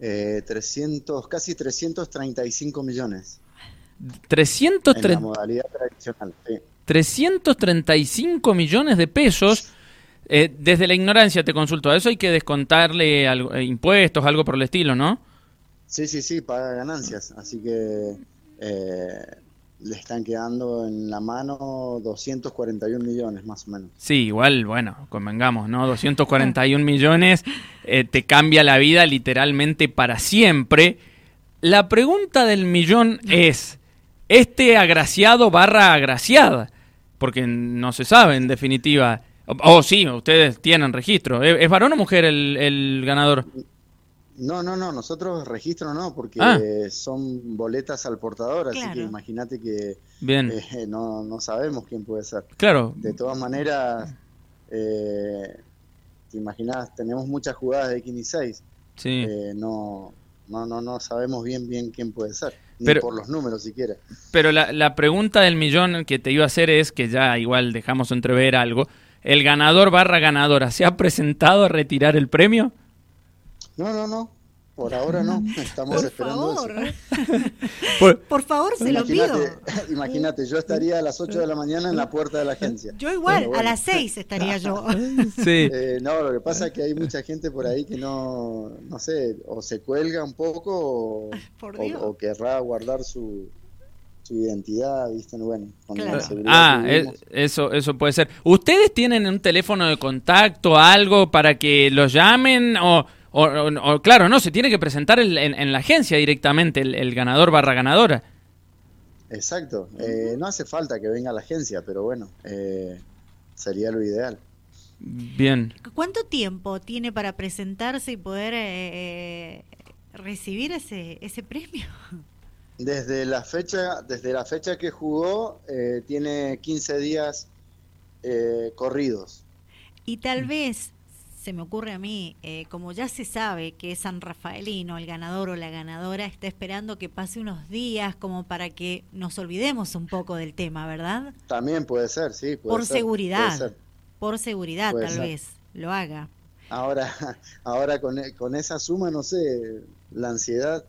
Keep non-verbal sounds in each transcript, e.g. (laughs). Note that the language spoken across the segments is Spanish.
eh, 300, casi 335 millones. 330 En la modalidad tradicional, sí. 335 millones de pesos. Eh, desde la ignorancia te consulto, a eso hay que descontarle algo- eh, impuestos, algo por el estilo, ¿no? Sí, sí, sí, paga ganancias. Así que eh, le están quedando en la mano 241 millones más o menos. Sí, igual, bueno, convengamos, ¿no? 241 millones eh, te cambia la vida literalmente para siempre. La pregunta del millón es, ¿este agraciado barra agraciada? Porque no se sabe en definitiva. Oh, sí, ustedes tienen registro. ¿Es varón o mujer el, el ganador? No, no, no, nosotros registro no, porque Ah. son boletas al portador, así que imagínate que Bien, eh, no, no sabemos quién puede ser. claro. De todas maneras, eh, te imaginas, tenemos muchas jugadas de 15 y 6, Sí. eh, no, no, no, no sabemos bien bien quién puede ser, ni Pero- por los números siquiera. Pero la, la pregunta del millón que te iba a hacer es, que ya igual dejamos entrever algo, ¿el ganador barra ganadora se ha presentado a retirar el premio? No, no, no, por ahora no, (laughs) estamos Por esperando favor. eso. (laughs) Por- Por favor, se lo pido. (laughs) Imagínate, yo estaría a las 8 de la mañana en la puerta de la agencia. Yo igual, bueno. a las seis estaría yo. sí. Eh, no, lo que pasa es que hay mucha gente por ahí que no, no sé, o se cuelga un poco o, Por o- Dios. o querrá guardar su, su identidad, ¿viste? Bueno, con Claro. la seguridad Ah, es- vivimos. eso, eso puede ser. ¿Ustedes tienen un teléfono de contacto, algo para que los llamen? O, o- o- o, claro, no, se tiene que presentar el- en, en la agencia directamente el, el ganador barra ganadora. Exacto. Eh, no hace falta que venga a la agencia, pero bueno, eh, sería lo ideal. Bien. ¿Cuánto tiempo tiene para presentarse y poder eh, eh, recibir ese, ese premio? Desde la fecha, desde la fecha que jugó, eh, tiene 15 días eh, corridos. Y tal vez, se me ocurre a mí, eh, como ya se sabe que es San Rafaelino, el ganador o la ganadora está esperando que pase unos días como para que nos olvidemos un poco del tema, ¿verdad? También puede ser, sí. puede Por ser, puede seguridad. ser. Por seguridad, Puede tal ser. vez, lo haga. Ahora, (laughs) ahora con, con esa suma, no sé, la ansiedad.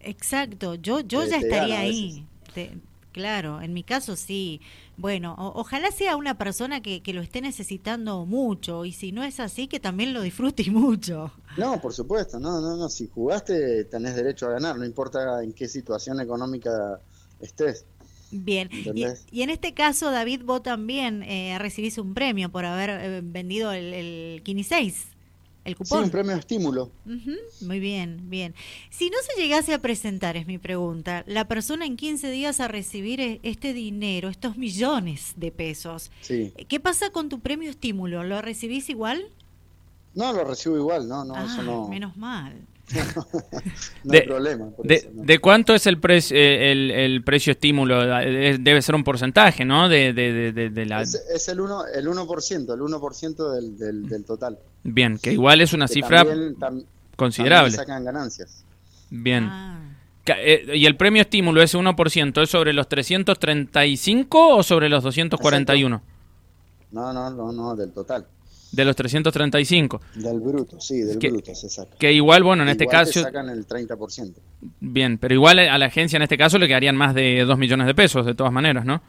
Exacto, yo, yo Te- ya te estaría ahí. Te- claro, en mi caso sí. Bueno, o- ojalá sea una persona que, que lo esté necesitando mucho y si no es así, que también lo disfrute mucho. No, por supuesto, no, no, no. Si jugaste, tenés derecho a ganar, no importa en qué situación económica estés. Bien, y en este caso, David, vos también eh, recibís un premio por haber eh, vendido el, el Kini 6, el Sí, cupón. un premio de estímulo. Muy bien, bien. Si no se llegase a presentar, es mi pregunta, la persona en 15 días a recibir e- este dinero, estos millones de pesos, Sí. ¿qué pasa con tu premio estímulo? ¿Lo recibís igual? No, lo recibo igual, no, no, eso Ah, no, menos mal. (laughs) no De- hay problema. por ¿De, eso, no. de cuánto es el, pre- eh, el, el precio estímulo? Debe ser un porcentaje, ¿no? De, de, de- de- de la... Es, es el 1%, el 1%, el 1% del, del, del total. Bien, que igual es una Que cifra también- tam- considerable. también sacan ganancias. Bien. Ah, eh, ¿Y el premio estímulo, ese 1%, es sobre los 335 o sobre los 241? No, no, no, no, del total. De los 335. Del bruto, sí, del Que- bruto se saca. Que igual, bueno, en este te caso... sacan el 30%. Bien, pero igual a la agencia en este caso le quedarían más de 2 millones de pesos, de todas maneras, ¿no?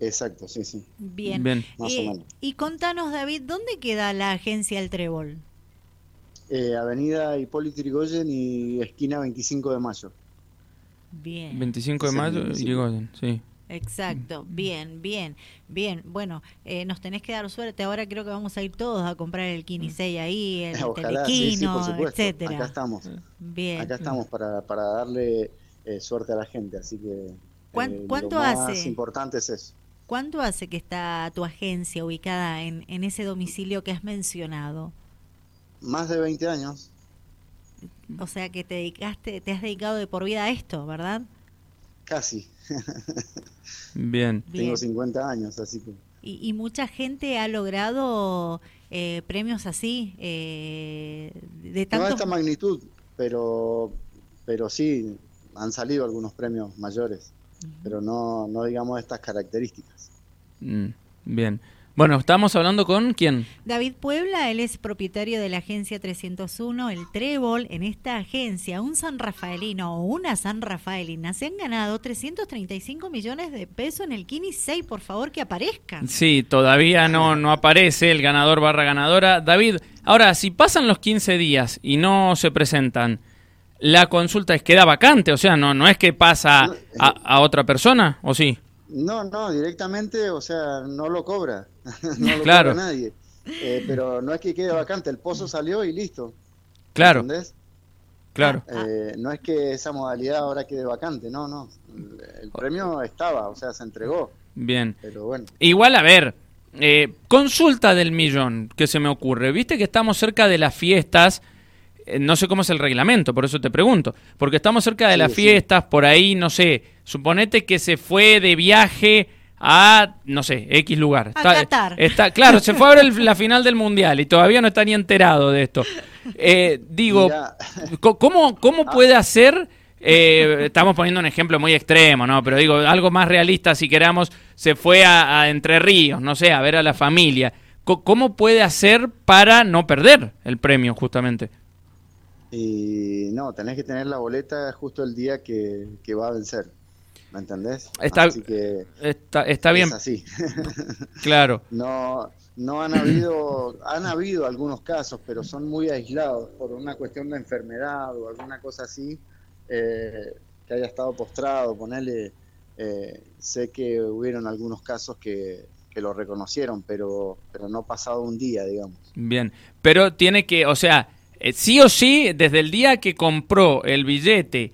Exacto, sí, sí. bien. Bien. Más o menos. y contanos, David, ¿dónde queda la agencia El Trébol? Eh, Avenida Hipólito Yrigoyen y esquina 25 de mayo. Bien. 25 de mayo, sí. Irigoyen, sí. Exacto, bien, bien, bien. Bueno, eh, nos tenés que dar suerte. Ahora creo que vamos a ir todos a comprar el Kini 6 ahí, el (laughs) Ojalá, sí, sí, telequino, por etcétera. Acá estamos. Bien. Acá estamos para, para darle eh, suerte a la gente, así que ¿Cuán- eh, cuánto lo más hace? importante es eso. ¿Cuánto hace que está tu agencia ubicada en, en ese domicilio que has mencionado? Más de 20 años, O sea que te dedicaste, te has dedicado de por vida a esto, ¿verdad? Casi. Bien. Bien. Tengo 50 años, así que Y, y mucha gente ha logrado eh, premios así, eh, de no a tanto... esta magnitud, pero, pero sí han salido algunos premios mayores, pero no, no digamos estas características. Mm, Bien. Bueno, estamos hablando con quién? David Puebla, él es propietario de la agencia 301, el Trébol. En esta agencia, un San Rafaelino o una San Rafaelina se han ganado 335 millones de pesos en el Kini 6. Por favor, que aparezcan. Sí, todavía no, no aparece el ganador barra ganadora. David, ahora, si pasan los 15 días y no se presentan, la consulta es queda vacante, o sea, no, no es que pasa a, a otra persona, ¿o sí? No, no, directamente, o sea, no lo cobra. (laughs) no lo claro. cobra nadie. Eh, pero no es que quede vacante, el pozo salió y listo. Claro. ¿Entendés? Claro. Eh, no es que esa modalidad ahora quede vacante, no, no. El premio estaba, o sea, se entregó. Bien. Pero bueno. Igual, a ver, eh, consulta del millón que se me ocurre. Viste que estamos cerca de las fiestas. eh, no sé cómo es el reglamento, por eso te pregunto. Porque estamos cerca de Sí, las sí. fiestas, por ahí, no sé. Suponete que se fue de viaje a, no sé, X lugar. A Qatar. está, claro, se fue a ver el- la (laughs) final del mundial y todavía no está ni enterado de esto. Eh, digo, ¿Cómo, cómo puede hacer? eh, estamos poniendo un ejemplo muy extremo, ¿no? Pero digo, algo más realista, si queramos, se fue a, a Entre Ríos, no sé, a ver a la familia. ¿Cómo puede hacer para no perder el premio, justamente? Y no, tenés que tener la boleta justo el día que, que va a vencer. ¿Me entendés? Está- Así que Está, está bien, es así. (laughs) claro. No, no han habido, han habido algunos casos, pero son muy aislados por una cuestión de enfermedad o alguna cosa así, eh, que haya estado postrado, ponerle, sé que hubieron algunos casos que, que lo reconocieron, pero, pero no pasado un día, digamos. Bien. Pero tiene que, o sea, eh, sí o sí, desde el día que compró el billete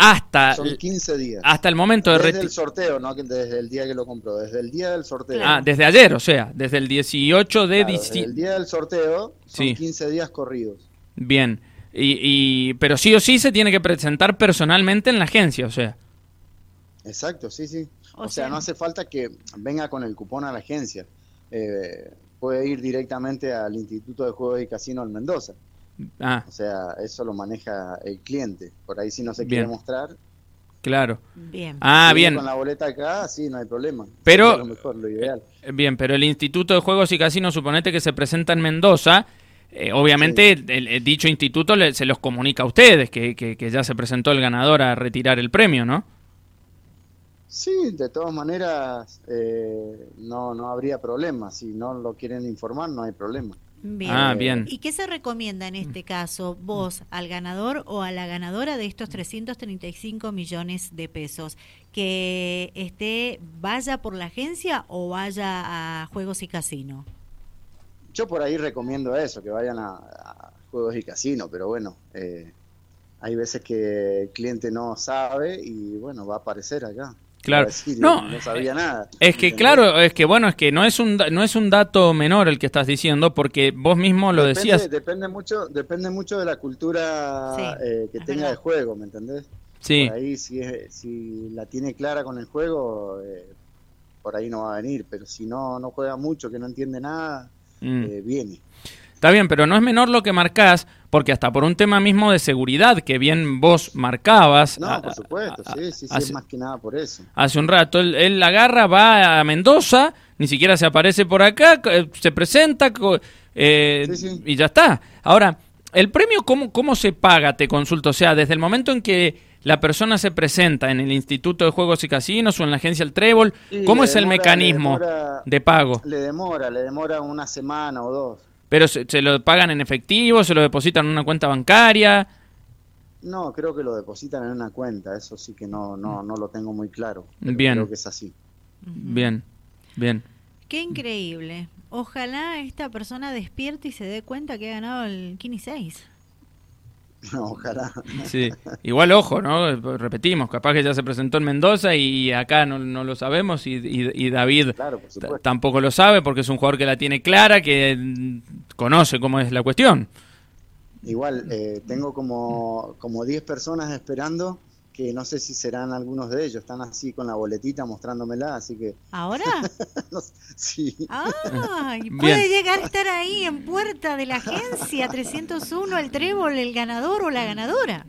hasta, Son 15 días. hasta el momento de Desde el sorteo, no que desde el día que lo compró, desde el día del sorteo. Ah, desde ayer, o sea, desde el 18 de Claro, desde diciembre. el día del sorteo son Sí. 15 días corridos. Bien. Y, y, pero sí o sí se tiene que presentar personalmente en la agencia, o sea. Exacto, sí, sí. O O, sea, sea- no hace falta que venga con el cupón a la agencia. Eh, puede ir directamente al Instituto de Juegos y Casino en Mendoza. Ah, O sea, eso lo maneja el cliente. Por ahí si no se quiere Bien. mostrar. claro. Bien. Ah, bien. Con la boleta acá, sí, no hay problema. Pero- lo mejor, lo ideal. Eh, Bien, pero el Instituto de Juegos y Casinos, suponete que se presenta en Mendoza. eh, obviamente, el, el dicho instituto le- se los comunica a ustedes que, que- que ya se presentó el ganador a retirar el premio, ¿no? Sí, de todas maneras, eh, no, no habría problema. Si no lo quieren informar, no hay problema. Bien. Ah, bien. ¿Y qué se recomienda en este caso, vos, al ganador o a la ganadora de estos 335 millones de pesos? ¿Que esté, vaya por la agencia o vaya a Juegos y Casino? Yo por ahí recomiendo eso, que vayan a, a juegos y casino, pero bueno, eh, hay veces que el cliente no sabe y bueno, va a aparecer acá. Claro. Decir, No, no sabía nada. Es que ¿entendés? claro, es que bueno, es que no es un da- no es un dato menor el que estás diciendo porque vos mismo lo depende, decías. Depende mucho, depende mucho de la cultura Sí, eh, que tenga verdad. de juego, ¿me entendés? Sí. Por ahí si, es- si la tiene clara con el juego, eh, por ahí no va a venir, pero si no, no juega mucho, que no entiende nada, Mm. eh, viene. Está bien, pero no es menor lo que marcás, porque hasta por un tema mismo de seguridad que bien vos marcabas. No, a- por supuesto, a- sí, sí, sí, hace, es más que nada por eso. hace un rato, él, él agarra, va a Mendoza, ni siquiera se aparece por acá, eh, se presenta eh, Sí, sí. y ya está. Ahora, ¿el premio cómo, cómo se paga? Te consulto, o sea, desde el momento en que la persona se presenta en el Instituto de Juegos y Casinos o en la agencia El Trébol, ¿cómo es el mecanismo demora- de pago? Le demora, le demora una semana o dos. ¿Pero se, se lo pagan en efectivo, se lo depositan en una cuenta bancaria? No, creo que lo depositan en una cuenta, eso sí que no, no, no lo tengo muy claro. pero Bien. Creo que es así. Bien, bien. Qué increíble. Ojalá esta persona despierte y se dé cuenta que ha ganado el Kini 6. (laughs) Ojalá. Sí. Igual ojo, ¿no? Repetimos, capaz que ya se presentó en Mendoza y acá no, no lo sabemos y, y- y David Claro, tampoco lo sabe porque es un jugador que la tiene clara, que conoce cómo es la cuestión. Igual, eh, tengo como, como 10 personas esperando que no sé si serán algunos de ellos. Están así con la boletita mostrándomela, así que ¿Ahora? (laughs) no sí. Ah, y Bien. puede llegar a estar ahí en puerta de la agencia 301, el trébol, el ganador o la ganadora.